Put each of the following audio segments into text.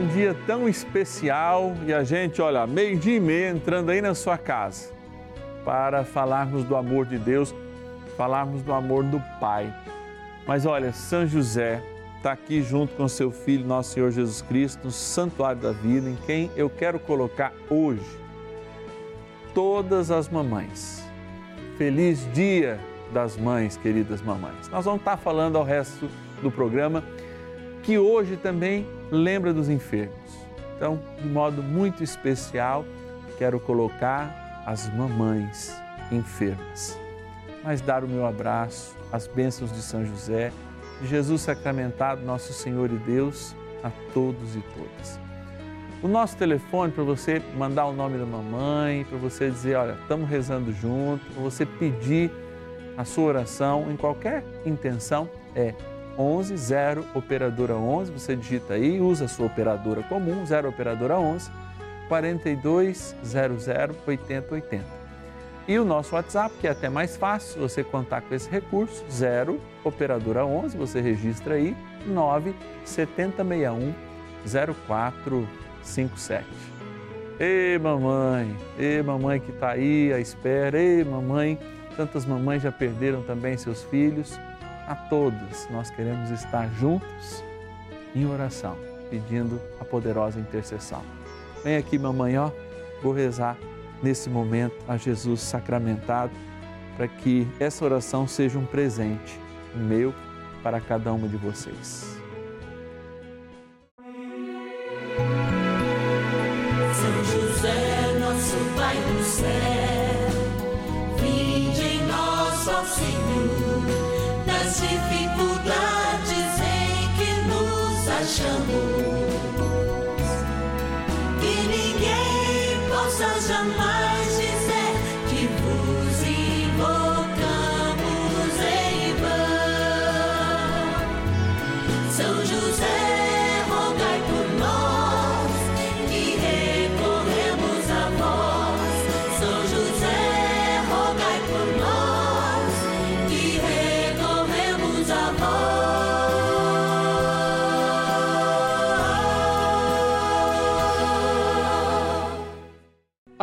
um dia tão especial e a gente, olha, meio-dia e meia entrando aí na sua casa para falarmos do amor de Deus, falarmos do amor do Pai. Mas olha, São José está aqui junto com seu filho, nosso Senhor Jesus Cristo, no santuário da vida, em quem eu quero colocar hoje todas as mamães. Feliz Dia das Mães, queridas mamães. Nós vamos estar falando ao resto do programa que hoje também lembra dos enfermos. Então, de modo muito especial, quero colocar as mamães enfermas. Mas dar o meu abraço, as bênçãos de São José, de Jesus sacramentado, nosso Senhor e Deus, a todos e todas. O nosso telefone para você mandar o nome da mamãe, para você dizer, olha, estamos rezando junto, para você pedir a sua oração em qualquer intenção é 11 0 operadora 11, você digita aí, usa a sua operadora comum, 0 operadora 11 4200 8080. E o nosso WhatsApp, que é até mais fácil, você contar com esse recurso, 0 operadora 11, você registra aí 9 7061 0457. Ei, mamãe, ei, mamãe que está aí à espera, ei, mamãe, tantas mamães já perderam também seus filhos a todos, nós queremos estar juntos em oração, pedindo a poderosa intercessão. Vem aqui, mamãe, ó, vou rezar nesse momento a Jesus sacramentado, para que essa oração seja um presente meu para cada uma de vocês. Nos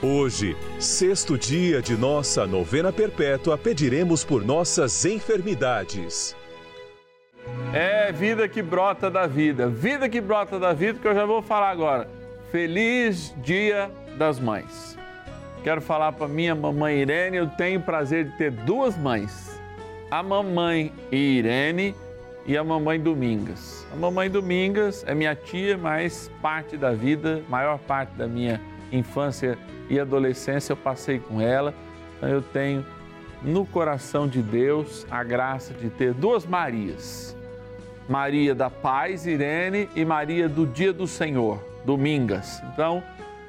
Hoje, sexto dia de nossa novena perpétua, pediremos por nossas enfermidades. É vida que brota da vida, vida que brota da vida, que eu já vou falar agora. Feliz Dia das Mães. Quero falar para minha mamãe Irene, eu tenho o prazer de ter duas mães. A mamãe Irene e a mamãe Domingas. A mamãe Domingas é minha tia, mas parte da vida, maior parte da minha infância e adolescência eu passei com ela. Então eu tenho no coração de Deus a graça de ter duas Marias. Maria da Paz, Irene, e Maria do Dia do Senhor, Domingas. Então,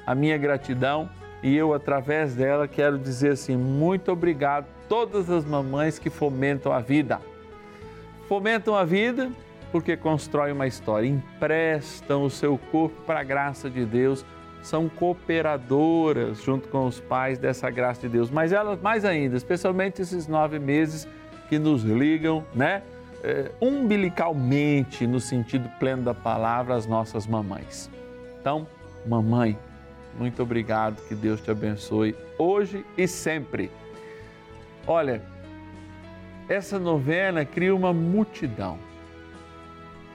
a minha gratidão e eu, através dela, quero dizer assim: muito obrigado a todas as mamães que fomentam a vida. Fomentam a vida porque constroem uma história, emprestam o seu corpo para a graça de Deus, são cooperadoras junto com os pais dessa graça de Deus. Mas elas, mais ainda, especialmente esses nove meses que nos ligam, né? É, umbilicalmente, no sentido pleno da palavra, as nossas mamães. Então, mamãe, muito obrigado, que Deus te abençoe hoje e sempre. Olha, essa novena cria uma multidão.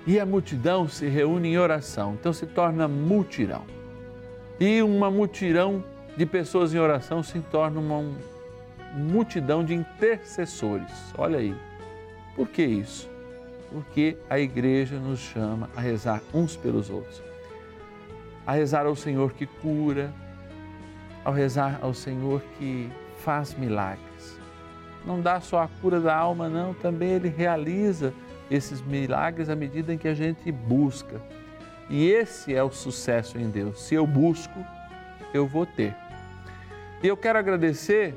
E a multidão se reúne em oração, então se torna multirão. E uma multidão de pessoas em oração se torna uma multidão de intercessores. Olha aí. Por que isso? Porque a igreja nos chama a rezar uns pelos outros. A rezar ao Senhor que cura, ao rezar ao Senhor que faz milagres. Não dá só a cura da alma, não, também Ele realiza esses milagres à medida em que a gente busca. E esse é o sucesso em Deus. Se eu busco, eu vou ter. E eu quero agradecer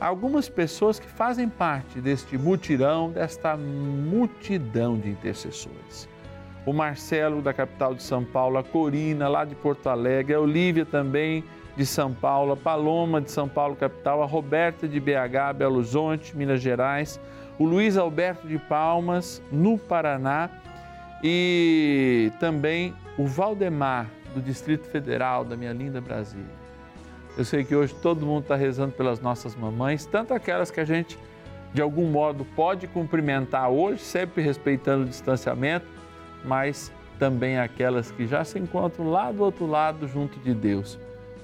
a algumas pessoas que fazem parte deste mutirão, desta multidão de intercessores. O Marcelo, da capital de São Paulo, a Corina, lá de Porto Alegre, a Olívia também, de São Paulo, a Paloma, de São Paulo, capital, a Roberta, de BH, Belo Horizonte, Minas Gerais, o Luiz Alberto de Palmas, no Paraná, e também o Valdemar, do Distrito Federal, da minha linda Brasília. Eu sei que hoje todo mundo está rezando pelas nossas mamães, tanto aquelas que a gente, de algum modo, pode cumprimentar hoje, sempre respeitando o distanciamento, mas também aquelas que já se encontram lá do outro lado, junto de Deus.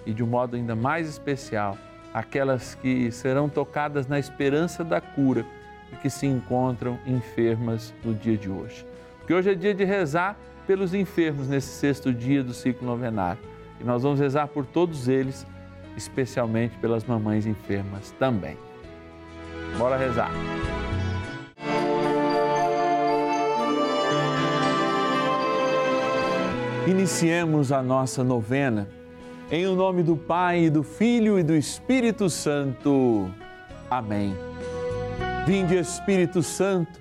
E de um modo ainda mais especial, aquelas que serão tocadas na esperança da cura e que se encontram enfermas no dia de hoje. Porque hoje é dia de rezar pelos enfermos nesse sexto dia do ciclo novenário. E nós vamos rezar por todos eles especialmente pelas mamães enfermas também. Bora rezar. Iniciemos a nossa novena em o nome do Pai, do Filho e do Espírito Santo. Amém. Vinde Espírito Santo,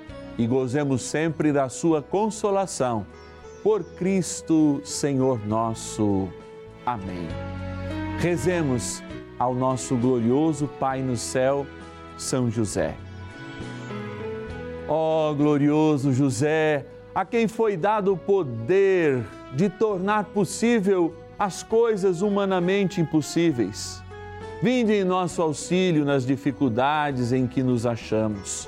e gozemos sempre da sua consolação. Por Cristo, Senhor nosso. Amém. Rezemos ao nosso glorioso Pai no céu, São José. Ó oh, glorioso José, a quem foi dado o poder de tornar possível as coisas humanamente impossíveis. Vinde em nosso auxílio nas dificuldades em que nos achamos.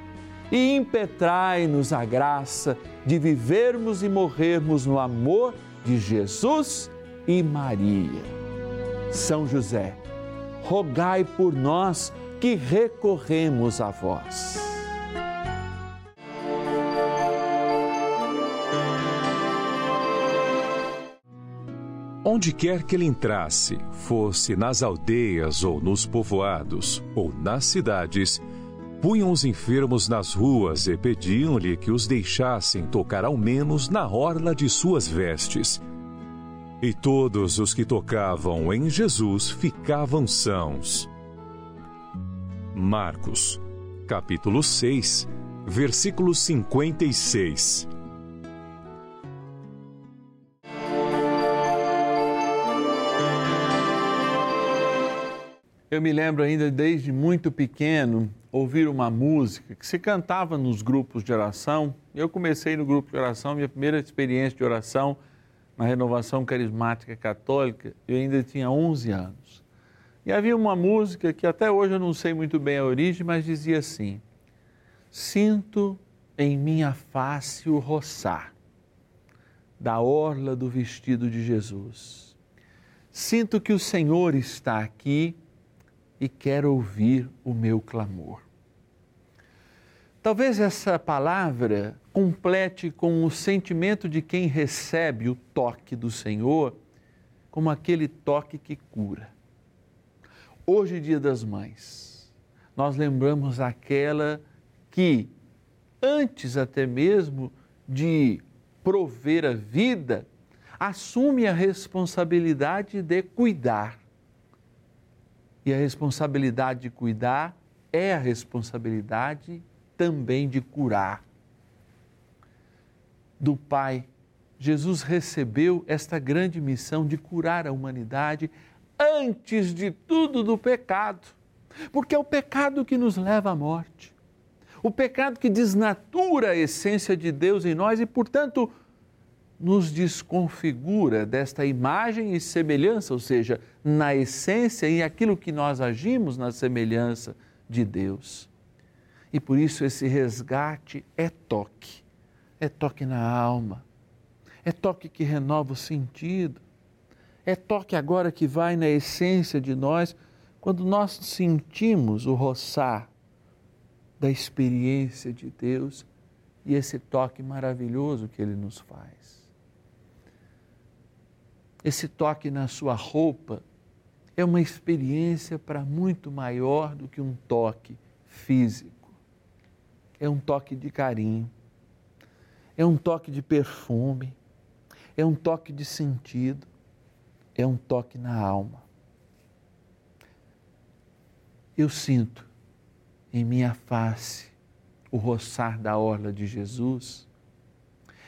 e impetrai-nos a graça de vivermos e morrermos no amor de Jesus e Maria. São José, rogai por nós que recorremos a vós. Onde quer que ele entrasse, fosse nas aldeias ou nos povoados ou nas cidades, punham os enfermos nas ruas e pediam-lhe que os deixassem tocar ao menos na orla de suas vestes. E todos os que tocavam em Jesus ficavam sãos. Marcos, capítulo 6, versículo 56. Eu me lembro ainda desde muito pequeno ouvir uma música que se cantava nos grupos de oração. Eu comecei no grupo de oração, minha primeira experiência de oração na renovação carismática católica, eu ainda tinha 11 anos. E havia uma música que até hoje eu não sei muito bem a origem, mas dizia assim: Sinto em minha face o roçar da orla do vestido de Jesus. Sinto que o Senhor está aqui e quer ouvir o meu clamor. Talvez essa palavra complete com o sentimento de quem recebe o toque do Senhor, como aquele toque que cura. Hoje, Dia das Mães, nós lembramos aquela que, antes até mesmo de prover a vida, assume a responsabilidade de cuidar. E a responsabilidade de cuidar é a responsabilidade também de curar. Do Pai, Jesus recebeu esta grande missão de curar a humanidade antes de tudo do pecado, porque é o pecado que nos leva à morte. O pecado que desnatura a essência de Deus em nós e, portanto, nos desconfigura desta imagem e semelhança, ou seja, na essência e aquilo que nós agimos na semelhança de Deus. E por isso esse resgate é toque, é toque na alma, é toque que renova o sentido, é toque agora que vai na essência de nós, quando nós sentimos o roçar da experiência de Deus e esse toque maravilhoso que Ele nos faz. Esse toque na sua roupa é uma experiência para muito maior do que um toque físico é um toque de carinho, é um toque de perfume, é um toque de sentido, é um toque na alma. Eu sinto em minha face o roçar da orla de Jesus.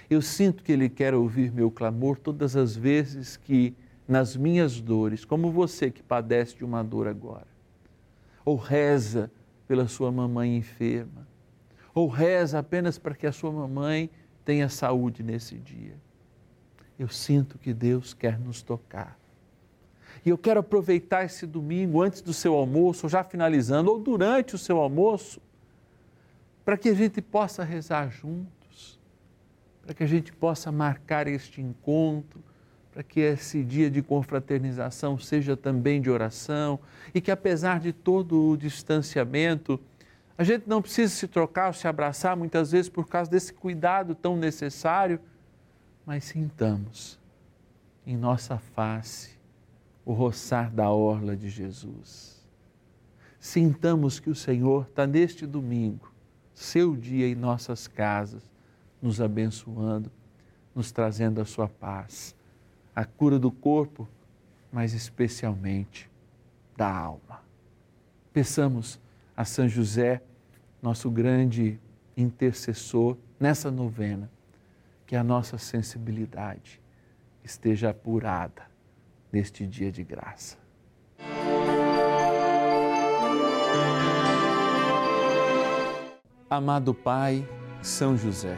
Eu sinto que Ele quer ouvir meu clamor todas as vezes que, nas minhas dores, como você que padece de uma dor agora, ou reza pela sua mamãe enferma, ou reza apenas para que a sua mamãe tenha saúde nesse dia. Eu sinto que Deus quer nos tocar. E eu quero aproveitar esse domingo antes do seu almoço, ou já finalizando, ou durante o seu almoço, para que a gente possa rezar juntos, para que a gente possa marcar este encontro, para que esse dia de confraternização seja também de oração e que, apesar de todo o distanciamento, a gente não precisa se trocar ou se abraçar muitas vezes por causa desse cuidado tão necessário, mas sintamos em nossa face o roçar da orla de Jesus. Sintamos que o Senhor está neste domingo, seu dia em nossas casas, nos abençoando, nos trazendo a sua paz, a cura do corpo, mas especialmente da alma. Peçamos a São José, nosso grande intercessor, nessa novena, que a nossa sensibilidade esteja apurada neste dia de graça. Amado Pai, São José,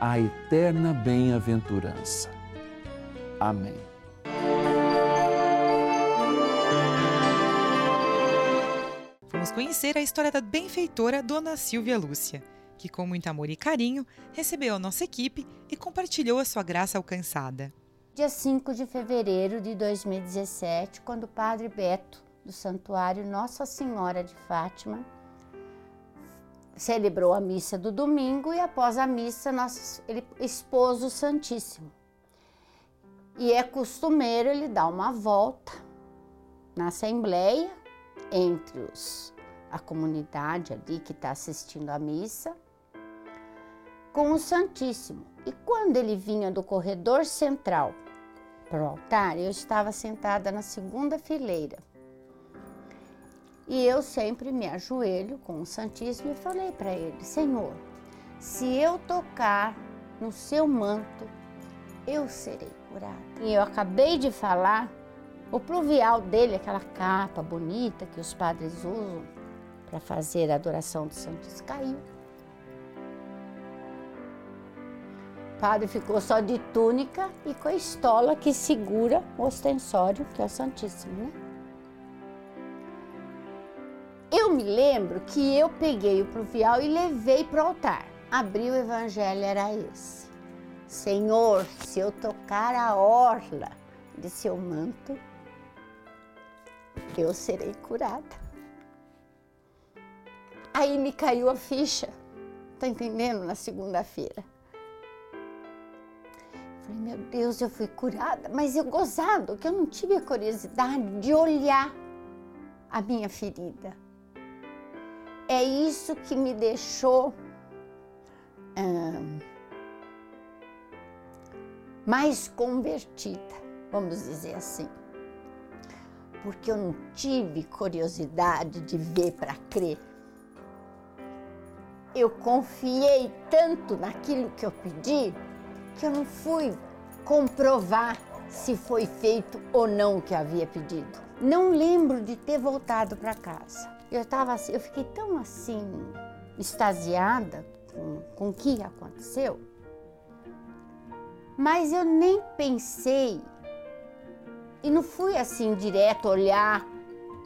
a eterna bem-aventurança. Amém. Vamos conhecer a história da benfeitora Dona Silvia Lúcia, que com muito amor e carinho recebeu a nossa equipe e compartilhou a sua graça alcançada. Dia 5 de fevereiro de 2017, quando o Padre Beto, do Santuário Nossa Senhora de Fátima, celebrou a missa do domingo e após a missa nosso, ele expôs o Santíssimo. E é costumeiro ele dar uma volta na Assembleia entre os, a comunidade ali que está assistindo a missa com o Santíssimo. E quando ele vinha do corredor central para o altar, eu estava sentada na segunda fileira. E eu sempre me ajoelho com o Santíssimo e falei para ele: Senhor, se eu tocar no seu manto, eu serei curada. E eu acabei de falar, o pluvial dele, aquela capa bonita que os padres usam para fazer a adoração do Santíssimo, caiu. O padre ficou só de túnica e com a estola que segura o ostensório, que é o Santíssimo, né? Me lembro que eu peguei o pluvial e levei para o altar. Abri o evangelho, era esse. Senhor, se eu tocar a orla de seu manto, eu serei curada. Aí me caiu a ficha, tá entendendo? Na segunda-feira. Falei, meu Deus, eu fui curada, mas eu gozado, que eu não tive a curiosidade de olhar a minha ferida é isso que me deixou mais convertida, vamos dizer assim. Porque eu não tive curiosidade de ver para crer. Eu confiei tanto naquilo que eu pedi que eu não fui comprovar se foi feito ou não o que havia pedido. Não lembro de ter voltado para casa. Eu tava assim, eu fiquei tão assim extasiada com, com o que aconteceu, mas eu nem pensei e não fui assim direto olhar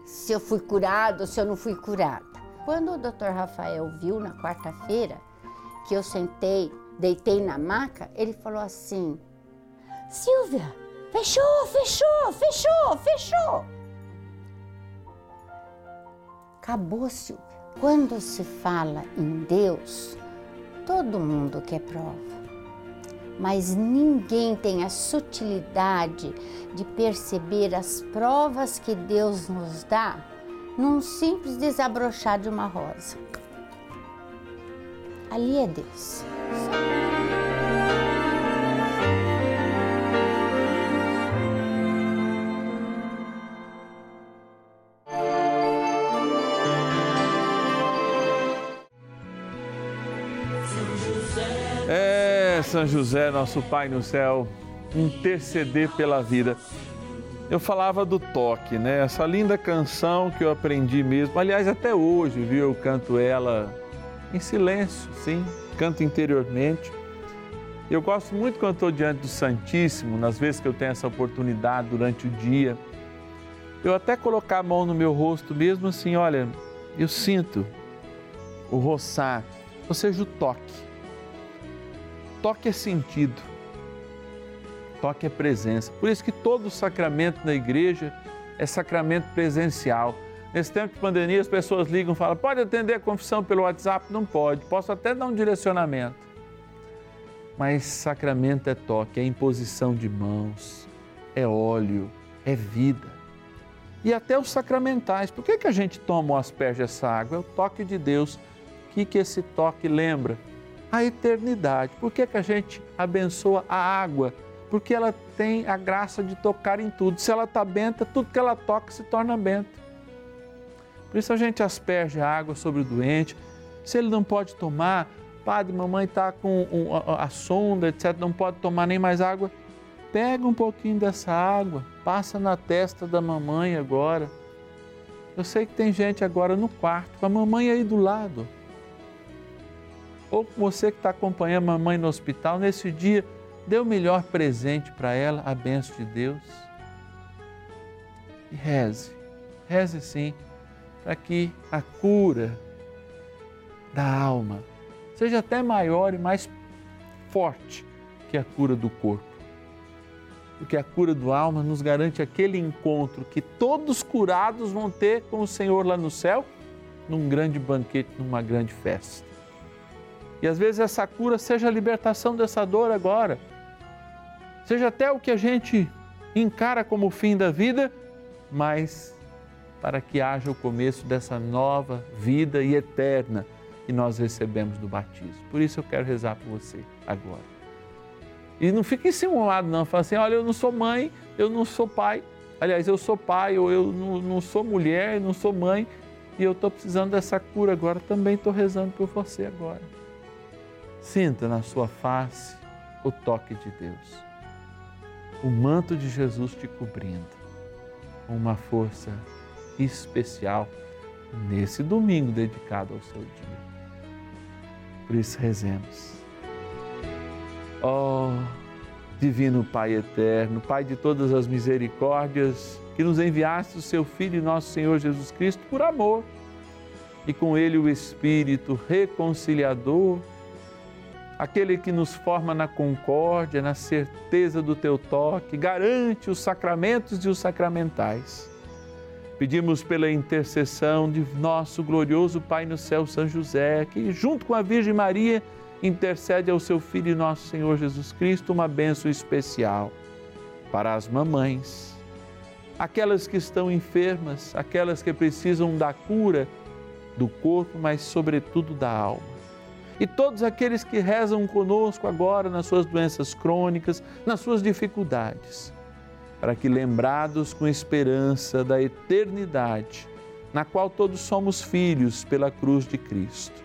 se eu fui curado ou se eu não fui curada. Quando o Dr. Rafael viu na quarta-feira que eu sentei, deitei na maca, ele falou assim: Silvia, fechou, fechou, fechou, fechou. Acabou, Silvia. Quando se fala em Deus, todo mundo quer prova. Mas ninguém tem a sutilidade de perceber as provas que Deus nos dá num simples desabrochar de uma rosa. Ali é Deus. São José, nosso Pai no céu, interceder pela vida. Eu falava do toque, né? Essa linda canção que eu aprendi mesmo. Aliás, até hoje, viu? Eu canto ela em silêncio, sim, canto interiormente. Eu gosto muito quando estou diante do Santíssimo, nas vezes que eu tenho essa oportunidade durante o dia. Eu até colocar a mão no meu rosto mesmo assim, olha, eu sinto o roçar, ou seja, o toque. Toque é sentido, toque é presença. Por isso que todo sacramento na igreja é sacramento presencial. Nesse tempo de pandemia, as pessoas ligam e falam: pode atender a confissão pelo WhatsApp? Não pode. Posso até dar um direcionamento. Mas sacramento é toque, é imposição de mãos, é óleo, é vida. E até os sacramentais. Por que, que a gente toma ou asperge essa água? É o toque de Deus. O que, que esse toque lembra? A eternidade. Por que, que a gente abençoa a água? porque ela tem a graça de tocar em tudo. Se ela está benta, tudo que ela toca se torna benta. Por isso a gente asperge a água sobre o doente. Se ele não pode tomar, padre, mamãe está com a sonda, etc., não pode tomar nem mais água. Pega um pouquinho dessa água, passa na testa da mamãe agora. Eu sei que tem gente agora no quarto, com a mamãe aí do lado. Ou você que está acompanhando a mamãe no hospital, nesse dia, dê o melhor presente para ela, a benção de Deus. E reze, reze sim, para que a cura da alma seja até maior e mais forte que a cura do corpo. Porque a cura do alma nos garante aquele encontro que todos curados vão ter com o Senhor lá no céu, num grande banquete, numa grande festa. E às vezes essa cura seja a libertação dessa dor agora, seja até o que a gente encara como o fim da vida, mas para que haja o começo dessa nova vida e eterna que nós recebemos do batismo. Por isso eu quero rezar por você agora. E não fique simulado, não. Fala assim: olha, eu não sou mãe, eu não sou pai. Aliás, eu sou pai, ou eu não, não sou mulher, não sou mãe, e eu estou precisando dessa cura agora. Também estou rezando por você agora. Sinta na sua face o toque de Deus, o manto de Jesus te cobrindo, com uma força especial nesse domingo dedicado ao seu dia. Por isso, rezemos. Ó oh, Divino Pai eterno, Pai de todas as misericórdias, que nos enviaste o seu Filho, nosso Senhor Jesus Cristo, por amor, e com ele o Espírito reconciliador, aquele que nos forma na concórdia, na certeza do teu toque, garante os sacramentos e os sacramentais. Pedimos pela intercessão de nosso glorioso Pai no céu, São José, que junto com a Virgem Maria intercede ao seu Filho nosso Senhor Jesus Cristo uma bênção especial para as mamães, aquelas que estão enfermas, aquelas que precisam da cura do corpo, mas sobretudo da alma. E todos aqueles que rezam conosco agora nas suas doenças crônicas, nas suas dificuldades, para que, lembrados com esperança da eternidade, na qual todos somos filhos pela cruz de Cristo,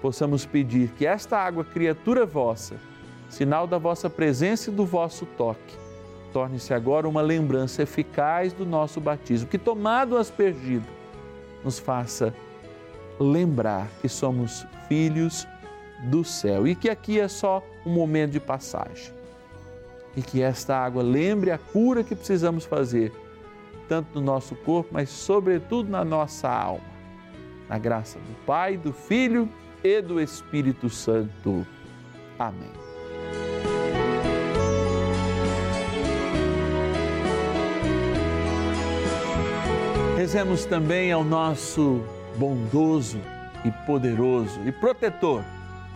possamos pedir que esta água, criatura vossa, sinal da vossa presença e do vosso toque, torne-se agora uma lembrança eficaz do nosso batismo, que tomado aspergido, nos faça lembrar que somos filhos do céu e que aqui é só um momento de passagem. E que esta água lembre a cura que precisamos fazer, tanto no nosso corpo, mas sobretudo na nossa alma. Na graça do Pai, do Filho e do Espírito Santo. Amém. Rezemos também ao nosso bondoso e poderoso e protetor,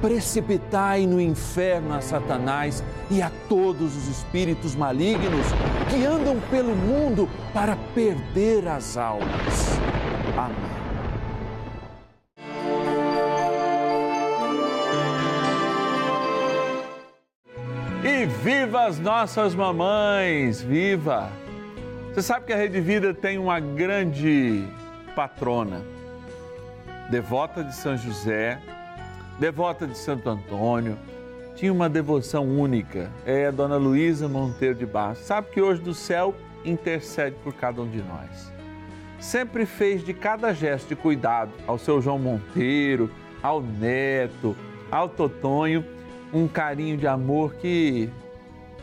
precipitai no inferno a Satanás e a todos os espíritos malignos que andam pelo mundo para perder as almas. Amém. E viva as nossas mamães! Viva! Você sabe que a Rede Vida tem uma grande patrona, devota de São José, devota de Santo Antônio, tinha uma devoção única, é a Dona Luísa Monteiro de Barros. Sabe que hoje do céu intercede por cada um de nós. Sempre fez de cada gesto de cuidado ao seu João Monteiro, ao neto, ao Totonho um carinho de amor que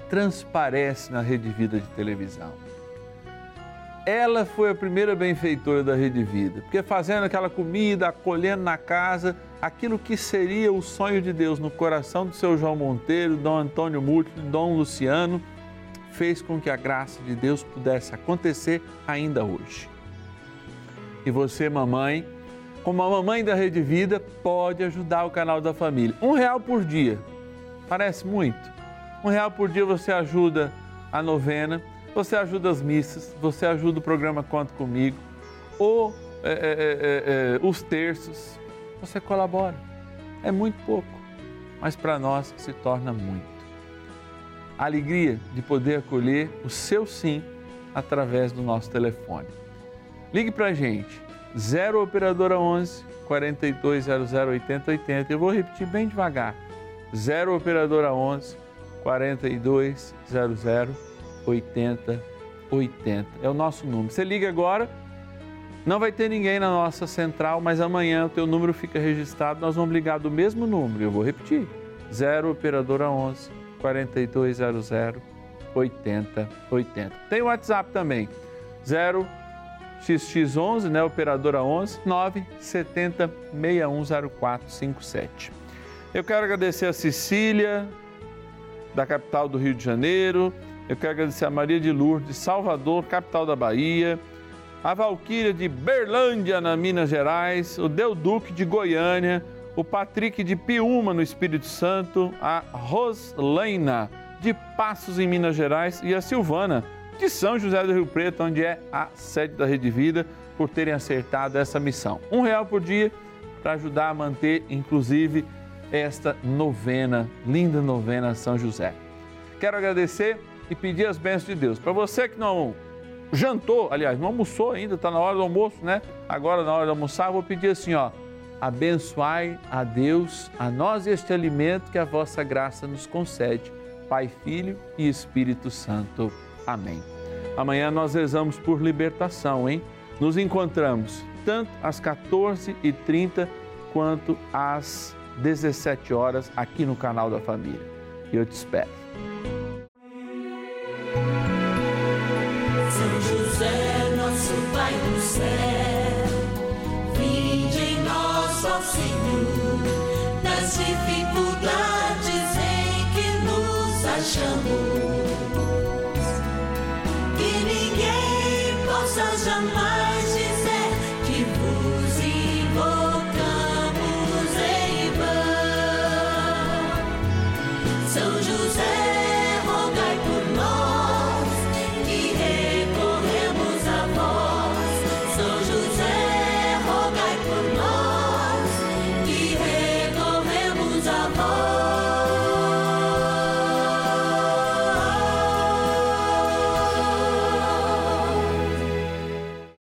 transparece na Rede Vida de televisão. Ela foi a primeira benfeitora da Rede Vida, porque fazendo aquela comida, acolhendo na casa, aquilo que seria o sonho de Deus no coração do seu João Monteiro, Dom Antônio Múltiplo, Dom Luciano, fez com que a graça de Deus pudesse acontecer ainda hoje. E você, mamãe, como a mamãe da Rede Vida, pode ajudar o canal da família. Um real por dia. Parece muito? Um real por dia você ajuda a novena, você ajuda as missas, você ajuda o programa Conta Comigo, ou é, é, é, os terços. Você colabora. É muito pouco, mas para nós se torna muito. A alegria de poder acolher o seu sim através do nosso telefone. Ligue para a gente, 0 Operadora 11 4200 8080. Eu vou repetir bem devagar. 0 Operadora 11 4200 8080. É o nosso número. Você liga agora, não vai ter ninguém na nossa central, mas amanhã o teu número fica registrado, nós vamos ligar do mesmo número. Eu vou repetir. 0 Operadora 11 4200 8080. Tem o WhatsApp também. 0 XX11, né, operadora 11 970 610457. Eu quero agradecer a Cecília, da capital do Rio de Janeiro. Eu quero agradecer a Maria de Lourdes, Salvador, capital da Bahia. A Valquíria de Berlândia, na Minas Gerais. O Duque de Goiânia. O Patrick de Piúma, no Espírito Santo. A Roslaina de Passos, em Minas Gerais. E a Silvana de São José do Rio Preto, onde é a sede da Rede Vida, por terem acertado essa missão. Um real por dia para ajudar a manter, inclusive, esta novena, linda novena São José. Quero agradecer e pedir as bênçãos de Deus. Para você que não jantou, aliás, não almoçou ainda, está na hora do almoço, né? Agora na hora de almoçar, vou pedir assim, ó. Abençoai a Deus, a nós este alimento que a vossa graça nos concede. Pai, Filho e Espírito Santo. Amém. Amanhã nós rezamos por libertação, hein? Nos encontramos tanto às 14h30 quanto às 17 horas aqui no canal da Família. Eu te espero.